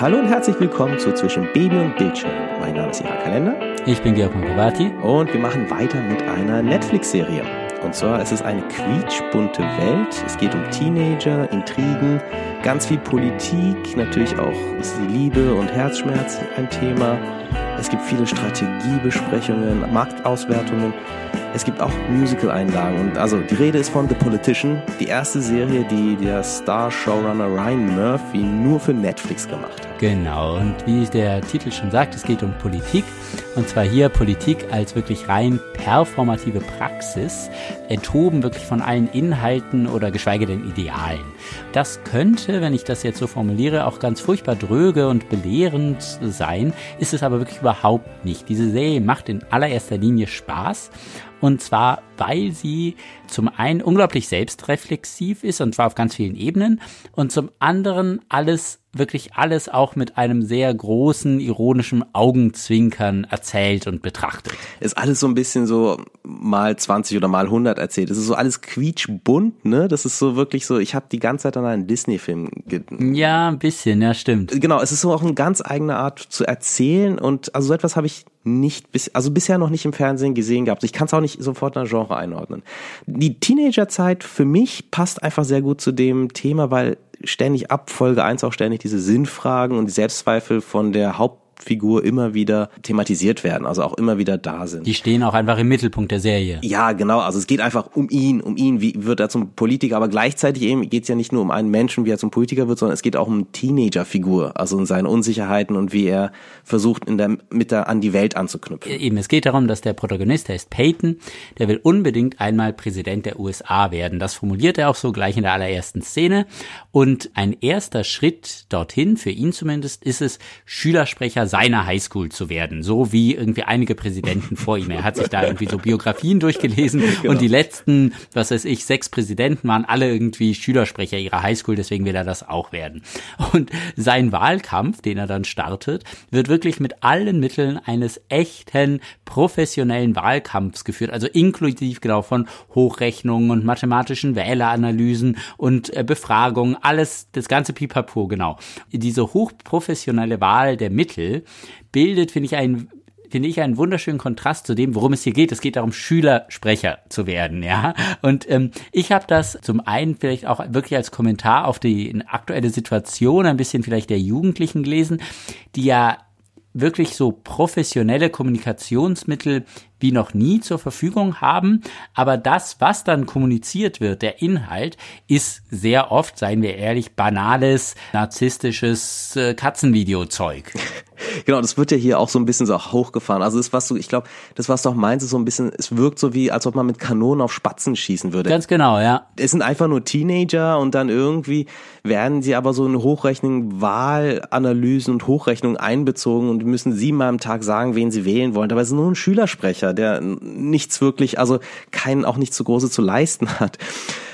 Hallo und herzlich willkommen zu Zwischen Baby und Bildschirm. Mein Name ist Ira Kalender. Ich bin Georg Mokowati. Und wir machen weiter mit einer Netflix-Serie. Und zwar ist es eine quietschbunte Welt. Es geht um Teenager, Intrigen, ganz viel Politik. Natürlich auch ist die Liebe und Herzschmerz ein Thema. Es gibt viele Strategiebesprechungen, Marktauswertungen. Es gibt auch Musical-Einlagen. Und also die Rede ist von The Politician, die erste Serie, die der Star-Showrunner Ryan Murphy nur für Netflix gemacht hat. Genau, und wie der Titel schon sagt, es geht um Politik. Und zwar hier Politik als wirklich rein performative Praxis, enthoben wirklich von allen Inhalten oder geschweige denn Idealen. Das könnte, wenn ich das jetzt so formuliere, auch ganz furchtbar dröge und belehrend sein, ist es aber wirklich überhaupt nicht. Diese Serie macht in allererster Linie Spaß und zwar, weil sie zum einen unglaublich selbstreflexiv ist und zwar auf ganz vielen Ebenen und zum anderen alles wirklich alles auch mit einem sehr großen ironischen Augenzwinkern erzählt und betrachtet. Ist alles so ein bisschen so mal 20 oder mal 100 erzählt. Es ist so alles quietschbunt, ne? Das ist so wirklich so, ich habe die ganze Zeit an einen Disney-Film Ja, ein bisschen, ja, stimmt. Genau, es ist so auch eine ganz eigene Art zu erzählen und also so etwas habe ich nicht bis also bisher noch nicht im Fernsehen gesehen gehabt. Ich kann es auch nicht sofort ein Genre einordnen. Die Teenagerzeit für mich passt einfach sehr gut zu dem Thema, weil ständig ab Folge 1 auch ständig diese Sinnfragen und die Selbstzweifel von der Haupt Hauptfigur immer wieder thematisiert werden, also auch immer wieder da sind. Die stehen auch einfach im Mittelpunkt der Serie. Ja, genau. Also es geht einfach um ihn, um ihn, wie wird er zum Politiker, aber gleichzeitig eben geht es ja nicht nur um einen Menschen, wie er zum Politiker wird, sondern es geht auch um eine Teenagerfigur, also um seine Unsicherheiten und wie er versucht, in der Mitte an die Welt anzuknüpfen. Eben, es geht darum, dass der Protagonist, der ist Peyton, der will unbedingt einmal Präsident der USA werden. Das formuliert er auch so gleich in der allerersten Szene. Und ein erster Schritt dorthin, für ihn zumindest, ist es, Schülersprecher seiner Highschool zu werden, so wie irgendwie einige Präsidenten vor ihm. Er hat sich da irgendwie so Biografien durchgelesen genau. und die letzten, was weiß ich, sechs Präsidenten waren alle irgendwie Schülersprecher ihrer Highschool, deswegen will er das auch werden. Und sein Wahlkampf, den er dann startet, wird wirklich mit allen Mitteln eines echten professionellen Wahlkampfs geführt, also inklusiv genau von Hochrechnungen und mathematischen Wähleranalysen und äh, Befragungen, alles, das ganze Pipapo, genau. Diese hochprofessionelle Wahl der Mittel bildet, finde ich, einen finde ich einen wunderschönen Kontrast zu dem, worum es hier geht. Es geht darum, Schülersprecher zu werden, ja. Und ähm, ich habe das zum einen vielleicht auch wirklich als Kommentar auf die aktuelle Situation ein bisschen vielleicht der Jugendlichen gelesen, die ja wirklich so professionelle Kommunikationsmittel wie noch nie zur Verfügung haben. Aber das, was dann kommuniziert wird, der Inhalt, ist sehr oft, seien wir ehrlich, banales, narzisstisches äh, Katzenvideo-Zeug. Genau, das wird ja hier auch so ein bisschen so hochgefahren. Also das, was du, ich glaube, das, was du auch meinst, ist so ein bisschen, es wirkt so wie, als ob man mit Kanonen auf Spatzen schießen würde. Ganz genau, ja. Es sind einfach nur Teenager und dann irgendwie werden sie aber so in Hochrechnung Wahlanalysen und Hochrechnungen einbezogen und müssen siebenmal am Tag sagen, wen sie wählen wollen. Dabei ist nur ein Schülersprecher, der nichts wirklich, also keinen auch nicht so große zu leisten hat.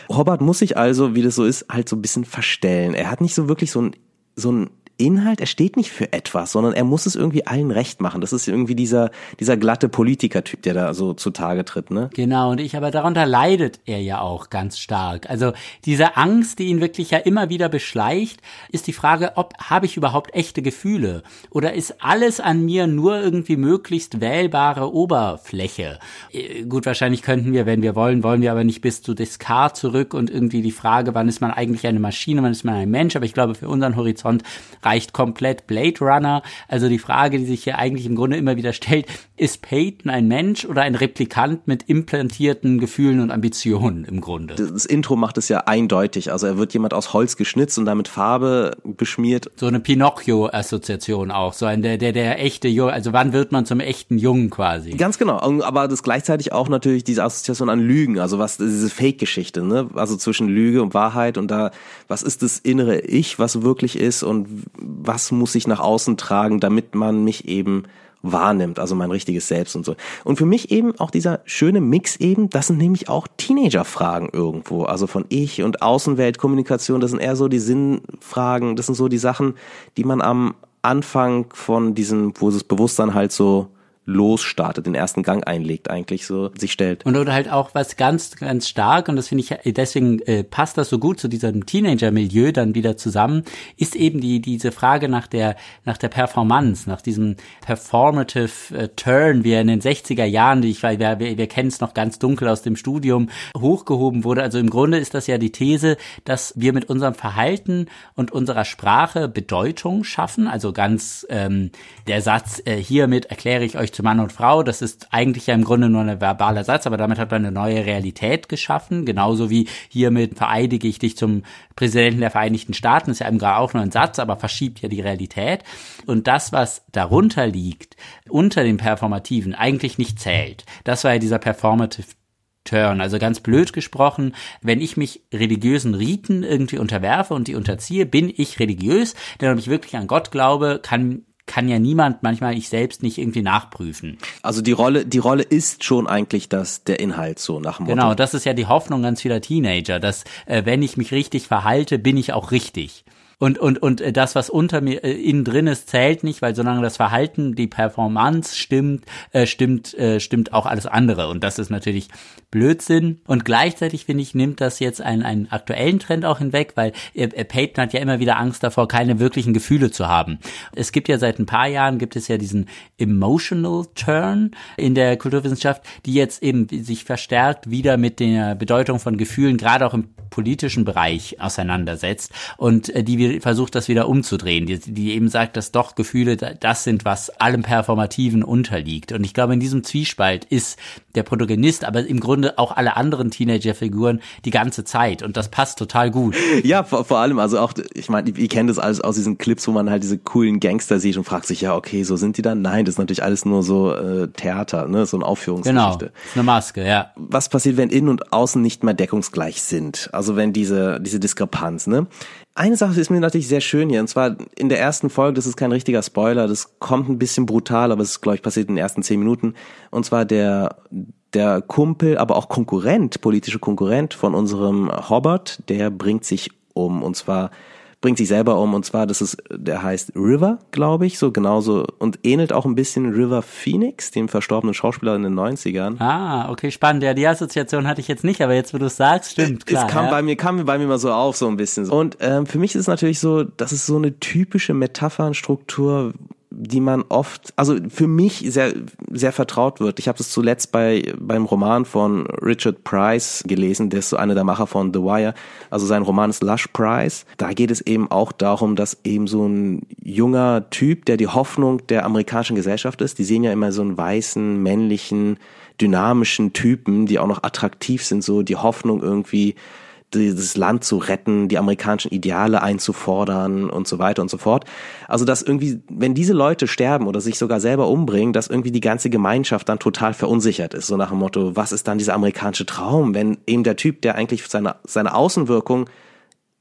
Robert muss sich also, wie das so ist, halt so ein bisschen verstellen. Er hat nicht so wirklich so ein so ein Inhalt, er steht nicht für etwas, sondern er muss es irgendwie allen recht machen. Das ist irgendwie dieser, dieser glatte Politikertyp, der da so zutage tritt, ne? Genau, und ich, aber darunter leidet er ja auch ganz stark. Also diese Angst, die ihn wirklich ja immer wieder beschleicht, ist die Frage, ob habe ich überhaupt echte Gefühle? Oder ist alles an mir nur irgendwie möglichst wählbare Oberfläche? Äh, gut, wahrscheinlich könnten wir, wenn wir wollen, wollen wir aber nicht bis zu Descartes zurück und irgendwie die Frage, wann ist man eigentlich eine Maschine, wann ist man ein Mensch? Aber ich glaube, für unseren Horizont reicht komplett Blade Runner. Also die Frage, die sich hier eigentlich im Grunde immer wieder stellt, ist Peyton ein Mensch oder ein Replikant mit implantierten Gefühlen und Ambitionen im Grunde? Das Intro macht es ja eindeutig. Also er wird jemand aus Holz geschnitzt und damit Farbe beschmiert. So eine Pinocchio-Assoziation auch. So ein der, der, der echte Junge. Also wann wird man zum echten Jungen quasi? Ganz genau. Aber das gleichzeitig auch natürlich diese Assoziation an Lügen. Also was, diese Fake-Geschichte, ne? Also zwischen Lüge und Wahrheit und da, was ist das innere Ich, was wirklich ist und was muss ich nach außen tragen, damit man mich eben wahrnimmt, also mein richtiges Selbst und so. Und für mich eben auch dieser schöne Mix eben, das sind nämlich auch Teenager-Fragen irgendwo, also von Ich und Außenweltkommunikation, das sind eher so die Sinnfragen, das sind so die Sachen, die man am Anfang von diesem, wo das Bewusstsein halt so losstartet, den ersten Gang einlegt, eigentlich so sich stellt. Und oder halt auch was ganz, ganz stark, und das finde ich, deswegen äh, passt das so gut zu diesem Teenager-Milieu dann wieder zusammen, ist eben die, diese Frage nach der, nach der Performance, nach diesem performative äh, Turn, wie er in den 60er Jahren, ich, wir, wir, wir kennen es noch ganz dunkel aus dem Studium, hochgehoben wurde. Also im Grunde ist das ja die These, dass wir mit unserem Verhalten und unserer Sprache Bedeutung schaffen. Also ganz ähm, der Satz, äh, hiermit erkläre ich euch zu Mann und Frau, das ist eigentlich ja im Grunde nur ein verbaler Satz, aber damit hat man eine neue Realität geschaffen. Genauso wie hiermit vereidige ich dich zum Präsidenten der Vereinigten Staaten, ist ja eben gar auch nur ein Satz, aber verschiebt ja die Realität. Und das, was darunter liegt, unter dem Performativen, eigentlich nicht zählt. Das war ja dieser Performative Turn. Also ganz blöd gesprochen, wenn ich mich religiösen Riten irgendwie unterwerfe und die unterziehe, bin ich religiös, denn ob ich wirklich an Gott glaube, kann kann ja niemand, manchmal ich selbst nicht irgendwie nachprüfen. Also die Rolle, die Rolle ist schon eigentlich das, der Inhalt so nach dem Motto. Genau, das ist ja die Hoffnung ganz vieler Teenager, dass äh, wenn ich mich richtig verhalte, bin ich auch richtig und und und äh, das was unter mir äh, innen drin ist zählt nicht, weil solange das Verhalten, die Performance stimmt, äh, stimmt äh, stimmt auch alles andere. Und das ist natürlich Blödsinn. Und gleichzeitig finde ich nimmt das jetzt einen einen aktuellen Trend auch hinweg, weil äh, äh, Peyton hat ja immer wieder Angst davor, keine wirklichen Gefühle zu haben. Es gibt ja seit ein paar Jahren gibt es ja diesen emotional Turn in der Kulturwissenschaft, die jetzt eben sich verstärkt wieder mit der Bedeutung von Gefühlen gerade auch im politischen Bereich auseinandersetzt. Und äh, die wir versucht, das wieder umzudrehen, die, die eben sagt, dass doch Gefühle das sind, was allem Performativen unterliegt. Und ich glaube, in diesem Zwiespalt ist der Protagonist, aber im Grunde auch alle anderen Teenager-Figuren die ganze Zeit. Und das passt total gut. Ja, vor, vor allem, also auch, ich meine, ihr kennt das alles aus diesen Clips, wo man halt diese coolen Gangster sieht und fragt sich, ja, okay, so sind die dann? Nein, das ist natürlich alles nur so äh, Theater, ne, so eine Aufführungsgeschichte. Genau, eine Maske, ja. Was passiert, wenn innen und außen nicht mehr deckungsgleich sind? Also wenn diese, diese Diskrepanz, ne? Eine Sache ist mir natürlich sehr schön hier, und zwar in der ersten Folge, das ist kein richtiger Spoiler, das kommt ein bisschen brutal, aber es ist, glaube ich, passiert in den ersten zehn Minuten. Und zwar der, der Kumpel, aber auch Konkurrent, politische Konkurrent von unserem Hobbart, der bringt sich um. Und zwar bringt sich selber um und zwar, das ist, der heißt River, glaube ich, so genauso und ähnelt auch ein bisschen River Phoenix, dem verstorbenen Schauspieler in den 90ern. Ah, okay, spannend. Ja, die Assoziation hatte ich jetzt nicht, aber jetzt, wo du es sagst, stimmt, klar. Es kam ja. bei mir, kam bei mir mal so auf, so ein bisschen. Und ähm, für mich ist es natürlich so, das ist so eine typische Metaphernstruktur, die man oft, also für mich sehr sehr vertraut wird. Ich habe das zuletzt bei beim Roman von Richard Price gelesen, der ist so einer der Macher von The Wire. Also sein Roman ist Lush Price. Da geht es eben auch darum, dass eben so ein junger Typ, der die Hoffnung der amerikanischen Gesellschaft ist. Die sehen ja immer so einen weißen männlichen dynamischen Typen, die auch noch attraktiv sind, so die Hoffnung irgendwie dieses Land zu retten, die amerikanischen Ideale einzufordern und so weiter und so fort. Also dass irgendwie, wenn diese Leute sterben oder sich sogar selber umbringen, dass irgendwie die ganze Gemeinschaft dann total verunsichert ist. So nach dem Motto, was ist dann dieser amerikanische Traum, wenn eben der Typ, der eigentlich seine, seine Außenwirkung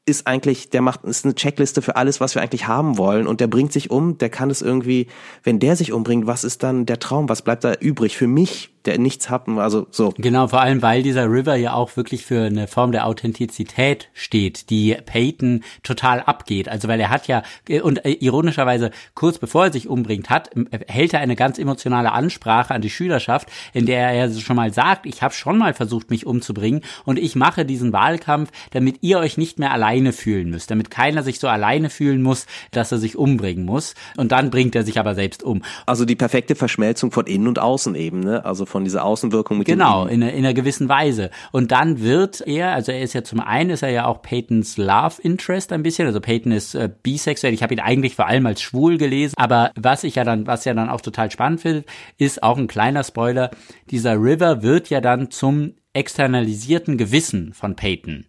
ist eigentlich, der macht, ist eine Checkliste für alles, was wir eigentlich haben wollen und der bringt sich um, der kann es irgendwie, wenn der sich umbringt, was ist dann der Traum, was bleibt da übrig für mich, der nichts hat, also so. Genau, vor allem, weil dieser River ja auch wirklich für eine Form der Authentizität steht, die Peyton total abgeht. Also weil er hat ja, und äh, ironischerweise, kurz bevor er sich umbringt hat, hält er eine ganz emotionale Ansprache an die Schülerschaft, in der er schon mal sagt, ich habe schon mal versucht, mich umzubringen und ich mache diesen Wahlkampf, damit ihr euch nicht mehr alleine fühlen müsst, damit keiner sich so alleine fühlen muss, dass er sich umbringen muss. Und dann bringt er sich aber selbst um. Also die perfekte Verschmelzung von innen und außen eben, ne? Also von dieser Außenwirkung mit Genau, in, in einer gewissen Weise. Und dann wird er, also er ist ja zum einen, ist er ja auch Peytons Love Interest ein bisschen, also Peyton ist äh, bisexuell, ich habe ihn eigentlich vor allem als schwul gelesen, aber was ich ja dann, was ja dann auch total spannend finde, ist auch ein kleiner Spoiler, dieser River wird ja dann zum externalisierten Gewissen von Peyton.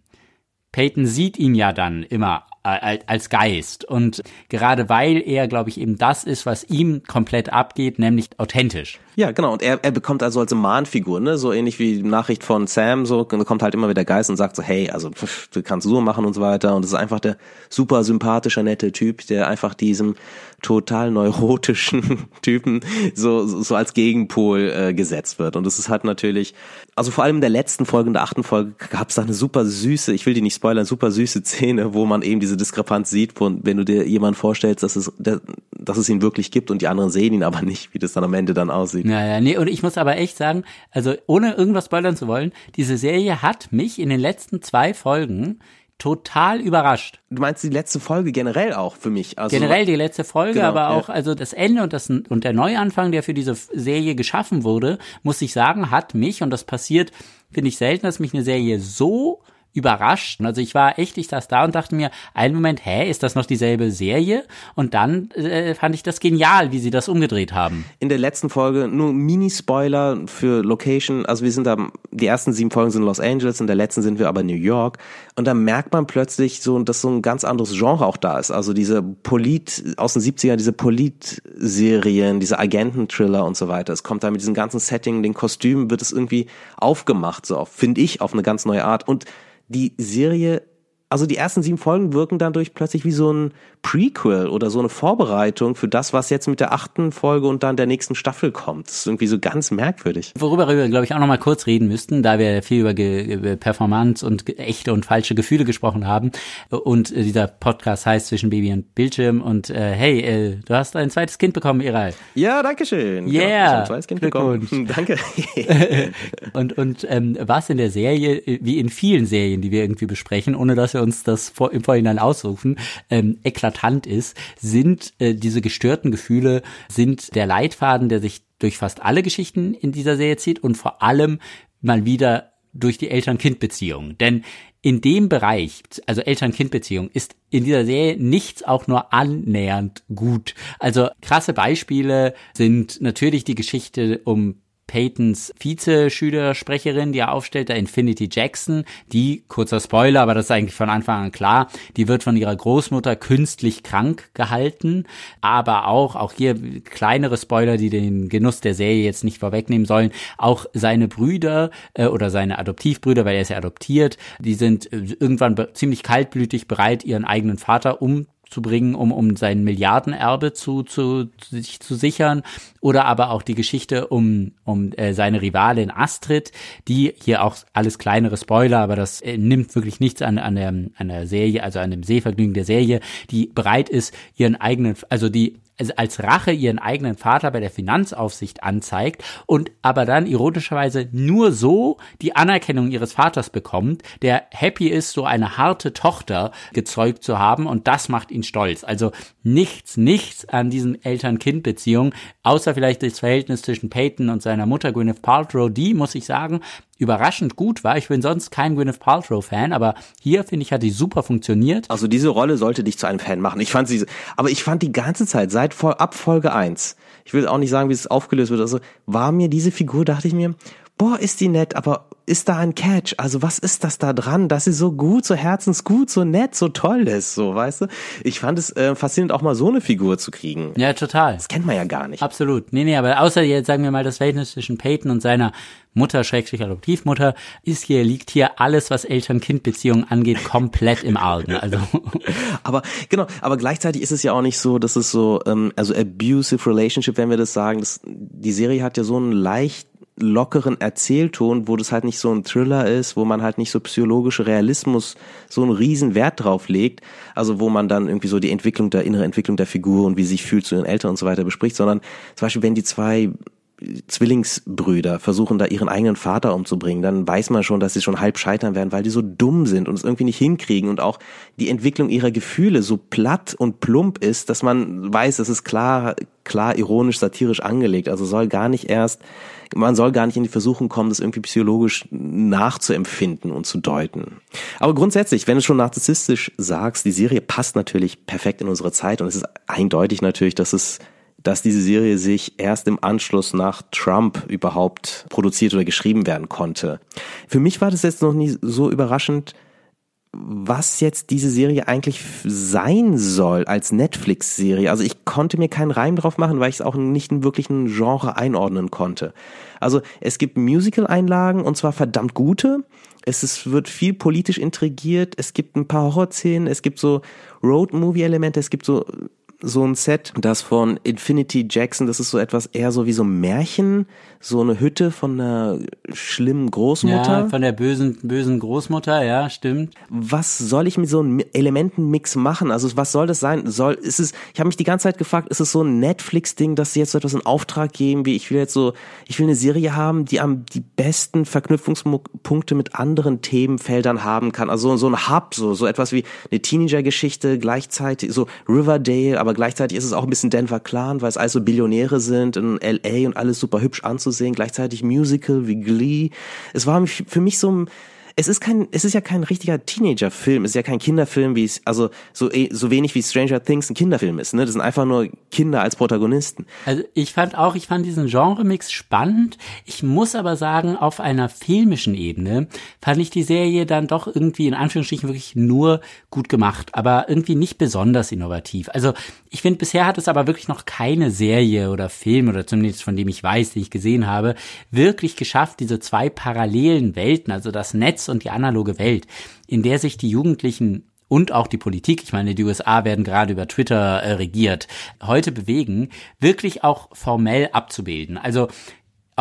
Peyton sieht ihn ja dann immer als Geist. Und gerade weil er, glaube ich, eben das ist, was ihm komplett abgeht, nämlich authentisch. Ja, genau. Und er, er bekommt also als Mahnfigur, ne, so ähnlich wie die Nachricht von Sam, so kommt halt immer wieder Geist und sagt so, hey, also pff, du kannst so machen und so weiter. Und es ist einfach der super sympathischer, nette Typ, der einfach diesem total neurotischen Typen so, so als Gegenpol äh, gesetzt wird. Und es ist halt natürlich, also vor allem in der letzten Folge, in der achten Folge, gab es da eine super süße, ich will die nicht spoilern, super süße Szene, wo man eben diese Diskrepanz sieht, wo, wenn du dir jemanden vorstellst, dass es der, dass es ihn wirklich gibt und die anderen sehen ihn aber nicht, wie das dann am Ende dann aussieht. Naja, nee, und ich muss aber echt sagen, also ohne irgendwas spoilern zu wollen, diese Serie hat mich in den letzten zwei Folgen total überrascht. Du meinst die letzte Folge generell auch für mich? Also generell die letzte Folge, genau, aber auch ja. also das Ende und das und der Neuanfang, der für diese Serie geschaffen wurde, muss ich sagen, hat mich und das passiert, finde ich selten, dass mich eine Serie so überrascht. Also ich war echt, ich saß da und dachte mir, einen Moment, hä, ist das noch dieselbe Serie? Und dann äh, fand ich das genial, wie sie das umgedreht haben. In der letzten Folge nur Mini-Spoiler für Location. Also wir sind da, die ersten sieben Folgen sind Los Angeles, in der letzten sind wir aber New York. Und da merkt man plötzlich so, dass so ein ganz anderes Genre auch da ist. Also diese Polit, aus den 70ern, diese Polit-Serien, diese Agenten-Thriller und so weiter. Es kommt da mit diesem ganzen Setting, den Kostümen wird es irgendwie aufgemacht, so finde ich, auf eine ganz neue Art. Und die Serie, also die ersten sieben Folgen wirken dadurch plötzlich wie so ein Prequel oder so eine Vorbereitung für das, was jetzt mit der achten Folge und dann der nächsten Staffel kommt. Das ist irgendwie so ganz merkwürdig. Worüber wir, glaube ich, auch nochmal kurz reden müssten, da wir viel über, über Performance und echte und falsche Gefühle gesprochen haben. Und äh, dieser Podcast heißt Zwischen Baby und Bildschirm. Und äh, hey, äh, du hast ein zweites Kind bekommen, Iral. Ja, danke schön. Yeah. Genau, ein zweites Kind bekommen. danke. und und ähm, was in der Serie, wie in vielen Serien, die wir irgendwie besprechen, ohne dass wir uns das vor, im Vorhinein ausrufen, ähm, eklatant ist, sind äh, diese gestörten Gefühle, sind der Leitfaden, der sich durch fast alle Geschichten in dieser Serie zieht und vor allem mal wieder durch die Eltern-Kind-Beziehung. Denn in dem Bereich, also Eltern-Kind-Beziehung, ist in dieser Serie nichts auch nur annähernd gut. Also krasse Beispiele sind natürlich die Geschichte um Peytons Vize-Schülersprecherin, die er aufstellt, der Infinity Jackson, die, kurzer Spoiler, aber das ist eigentlich von Anfang an klar, die wird von ihrer Großmutter künstlich krank gehalten, aber auch, auch hier kleinere Spoiler, die den Genuss der Serie jetzt nicht vorwegnehmen sollen, auch seine Brüder äh, oder seine Adoptivbrüder, weil er ist ja adoptiert, die sind äh, irgendwann ziemlich kaltblütig bereit, ihren eigenen Vater um zu bringen, um, um sein Milliardenerbe zu, zu, sich zu sichern. Oder aber auch die Geschichte um, um äh, seine Rivalin Astrid, die hier auch alles kleinere Spoiler, aber das äh, nimmt wirklich nichts an, an, der, an der Serie, also an dem Sehvergnügen der Serie, die bereit ist, ihren eigenen, also die als Rache ihren eigenen Vater bei der Finanzaufsicht anzeigt und aber dann ironischerweise nur so die Anerkennung ihres Vaters bekommt, der happy ist, so eine harte Tochter gezeugt zu haben und das macht ihn stolz. Also nichts, nichts an diesen Eltern-Kind-Beziehungen, außer vielleicht das Verhältnis zwischen Peyton und seiner Mutter Gwyneth Paltrow, die, muss ich sagen, überraschend gut war. Ich bin sonst kein Gwyneth Paltrow-Fan, aber hier, finde ich, hat die super funktioniert. Also diese Rolle sollte dich zu einem Fan machen. Ich fand sie, aber ich fand die ganze Zeit, seit ab Folge 1, ich will auch nicht sagen, wie es aufgelöst wird, also war mir diese Figur, dachte ich mir, boah, ist die nett, aber ist da ein Catch? Also was ist das da dran, dass sie so gut, so herzensgut, so nett, so toll ist, so, weißt du? Ich fand es äh, faszinierend, auch mal so eine Figur zu kriegen. Ja, total. Das kennt man ja gar nicht. Absolut. Nee, nee, aber außer jetzt sagen wir mal das Verhältnis zwischen Peyton und seiner Mutter, Schrägstrich Adoptivmutter, ist hier, liegt hier alles, was Eltern-Kind-Beziehungen angeht, komplett im Argen. Also. aber, genau, aber gleichzeitig ist es ja auch nicht so, dass es so, ähm, also abusive relationship, wenn wir das sagen, das, die Serie hat ja so einen leicht lockeren Erzählton, wo das halt nicht so ein Thriller ist, wo man halt nicht so psychologische Realismus so einen riesen Wert drauf legt, also wo man dann irgendwie so die Entwicklung der innere Entwicklung der Figur und wie sie sich fühlt zu ihren Eltern und so weiter bespricht, sondern zum Beispiel wenn die zwei Zwillingsbrüder versuchen da ihren eigenen Vater umzubringen, dann weiß man schon, dass sie schon halb scheitern werden, weil die so dumm sind und es irgendwie nicht hinkriegen und auch die Entwicklung ihrer Gefühle so platt und plump ist, dass man weiß, es ist klar, klar ironisch, satirisch angelegt. Also soll gar nicht erst, man soll gar nicht in die Versuchung kommen, das irgendwie psychologisch nachzuempfinden und zu deuten. Aber grundsätzlich, wenn du schon narzisstisch sagst, die Serie passt natürlich perfekt in unsere Zeit und es ist eindeutig natürlich, dass es dass diese Serie sich erst im Anschluss nach Trump überhaupt produziert oder geschrieben werden konnte. Für mich war das jetzt noch nie so überraschend, was jetzt diese Serie eigentlich sein soll als Netflix-Serie. Also ich konnte mir keinen Reim drauf machen, weil ich es auch nicht in wirklichen Genre einordnen konnte. Also es gibt Musical-Einlagen und zwar verdammt gute. Es ist, wird viel politisch intrigiert. Es gibt ein paar Horrorszenen. Es gibt so Road-Movie-Elemente. Es gibt so so ein Set, das von Infinity Jackson, das ist so etwas eher so wie so ein Märchen, so eine Hütte von einer schlimmen Großmutter. Ja, von der bösen, bösen Großmutter, ja, stimmt. Was soll ich mit so einem Elementenmix machen? Also was soll das sein? Soll, ist es, ich habe mich die ganze Zeit gefragt, ist es so ein Netflix-Ding, dass sie jetzt so etwas in Auftrag geben, wie ich will jetzt so, ich will eine Serie haben, die am die besten Verknüpfungspunkte mit anderen Themenfeldern haben kann. Also so ein Hub, so, so etwas wie eine Teenager-Geschichte, gleichzeitig so Riverdale, aber gleichzeitig ist es auch ein bisschen Denver Clan, weil es also Billionäre sind in LA und alles super hübsch anzusehen, gleichzeitig Musical wie Glee. Es war für mich so ein es ist kein, es ist ja kein richtiger Teenager-Film, es ist ja kein Kinderfilm, wie es, also so, eh, so wenig wie Stranger Things ein Kinderfilm ist, ne? Das sind einfach nur Kinder als Protagonisten. Also ich fand auch, ich fand diesen Genre-Mix spannend. Ich muss aber sagen, auf einer filmischen Ebene fand ich die Serie dann doch irgendwie in Anführungsstrichen wirklich nur gut gemacht, aber irgendwie nicht besonders innovativ. Also ich finde, bisher hat es aber wirklich noch keine Serie oder Film oder zumindest von dem ich weiß, die ich gesehen habe, wirklich geschafft, diese zwei parallelen Welten, also das Netz Netz und die analoge Welt, in der sich die Jugendlichen und auch die Politik, ich meine, die USA werden gerade über Twitter äh, regiert, heute bewegen, wirklich auch formell abzubilden. Also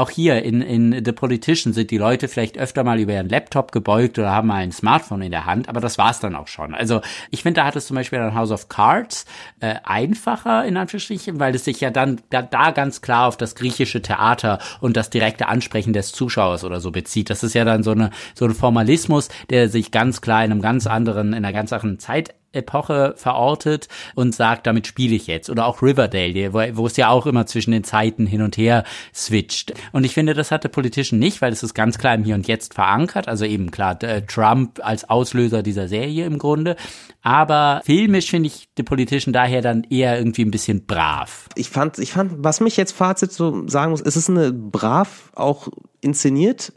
auch hier in, in The Politician sind die Leute vielleicht öfter mal über ihren Laptop gebeugt oder haben mal ein Smartphone in der Hand, aber das war's dann auch schon. Also ich finde, da hat es zum Beispiel an House of Cards äh, einfacher, in Anführungsstrichen, weil es sich ja dann da, da ganz klar auf das griechische Theater und das direkte Ansprechen des Zuschauers oder so bezieht. Das ist ja dann so eine so ein Formalismus, der sich ganz klar in einem ganz anderen, in einer ganz anderen Zeit Epoche verortet und sagt, damit spiele ich jetzt. Oder auch Riverdale, wo, wo es ja auch immer zwischen den Zeiten hin und her switcht. Und ich finde, das hatte Politician nicht, weil es ist ganz klar im Hier und Jetzt verankert. Also eben klar, äh, Trump als Auslöser dieser Serie im Grunde. Aber filmisch finde ich The Politician daher dann eher irgendwie ein bisschen brav. Ich fand, ich fand, was mich jetzt Fazit so sagen muss, es ist eine brav auch inszeniert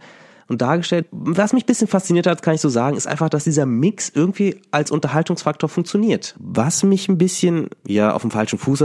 und dargestellt. Was mich ein bisschen fasziniert hat, kann ich so sagen, ist einfach, dass dieser Mix irgendwie als Unterhaltungsfaktor funktioniert. Was mich ein bisschen, ja, auf dem falschen Fuß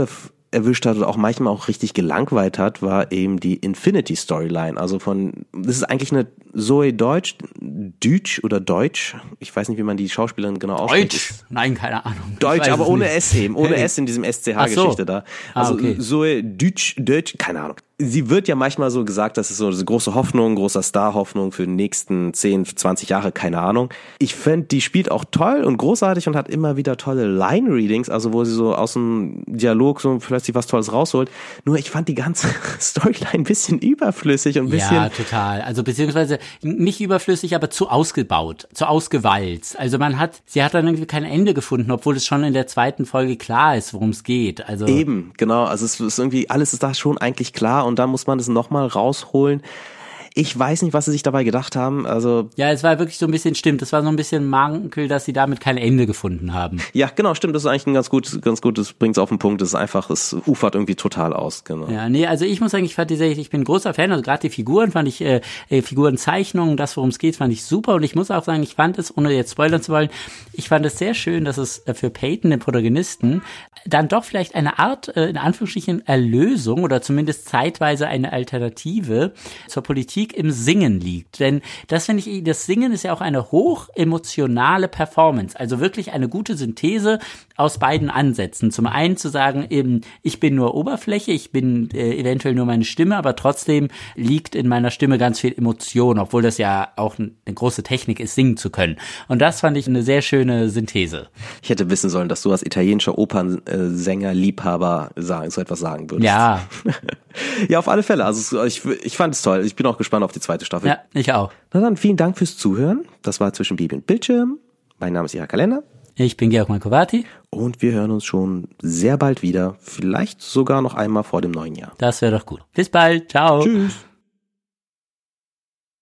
erwischt hat oder auch manchmal auch richtig gelangweilt hat, war eben die Infinity Storyline. Also von, das ist eigentlich eine Zoe Deutsch, Deutsch oder Deutsch, ich weiß nicht, wie man die Schauspielerin genau ausspricht. Deutsch? Nein, keine Ahnung. Deutsch, aber ohne nicht. S eben, ohne S in diesem SCH-Geschichte so. da. Ah, also ah, okay. Zoe Deutsch, Deutsch, keine Ahnung sie wird ja manchmal so gesagt, das ist so eine große Hoffnung, großer Star-Hoffnung für die nächsten 10, 20 Jahre, keine Ahnung. Ich finde, die spielt auch toll und großartig und hat immer wieder tolle Line-Readings, also wo sie so aus dem Dialog so plötzlich was Tolles rausholt. Nur ich fand die ganze Storyline ein bisschen überflüssig und ein bisschen. Ja, total. Also beziehungsweise nicht überflüssig, aber zu ausgebaut, zu ausgewalzt. Also man hat, sie hat dann irgendwie kein Ende gefunden, obwohl es schon in der zweiten Folge klar ist, worum es geht. Also Eben, genau. Also es ist irgendwie, alles ist da schon eigentlich klar und dann muss man es nochmal rausholen. Ich weiß nicht, was sie sich dabei gedacht haben. Also ja, es war wirklich so ein bisschen stimmt. Es war so ein bisschen Mankel, dass sie damit kein Ende gefunden haben. Ja, genau, stimmt. Das ist eigentlich ein ganz gut, ganz gutes, bringt es auf den Punkt. Das ist einfach, es ufert irgendwie total aus. Genau. Ja, nee, also ich muss sagen, ich fand Serie, ich bin großer Fan. Also gerade die Figuren fand ich, äh, äh Figurenzeichnungen, das worum es geht, fand ich super. Und ich muss auch sagen, ich fand es, ohne jetzt spoilern zu wollen, ich fand es sehr schön, dass es äh, für Peyton, den Protagonisten, dann doch vielleicht eine Art, äh, in Anführungsstrichen, Erlösung oder zumindest zeitweise eine Alternative zur Politik Musik im Singen liegt. Denn das finde ich, das Singen ist ja auch eine hoch emotionale Performance. Also wirklich eine gute Synthese aus beiden Ansätzen. Zum einen zu sagen, eben, ich bin nur Oberfläche, ich bin äh, eventuell nur meine Stimme, aber trotzdem liegt in meiner Stimme ganz viel Emotion, obwohl das ja auch eine große Technik ist, singen zu können. Und das fand ich eine sehr schöne Synthese. Ich hätte wissen sollen, dass du als italienischer Opernsänger, Liebhaber sagen, so etwas sagen würdest. Ja. ja, auf alle Fälle. Also ich, ich fand es toll. Ich bin auch gespannt auf die zweite Staffel. Ja, ich auch. Na dann, vielen Dank fürs Zuhören. Das war zwischen Bibi und Bildschirm. Mein Name ist Ira Kalender. Ich bin Georg Markovati. Und wir hören uns schon sehr bald wieder. Vielleicht sogar noch einmal vor dem neuen Jahr. Das wäre doch gut. Bis bald. Ciao. Tschüss.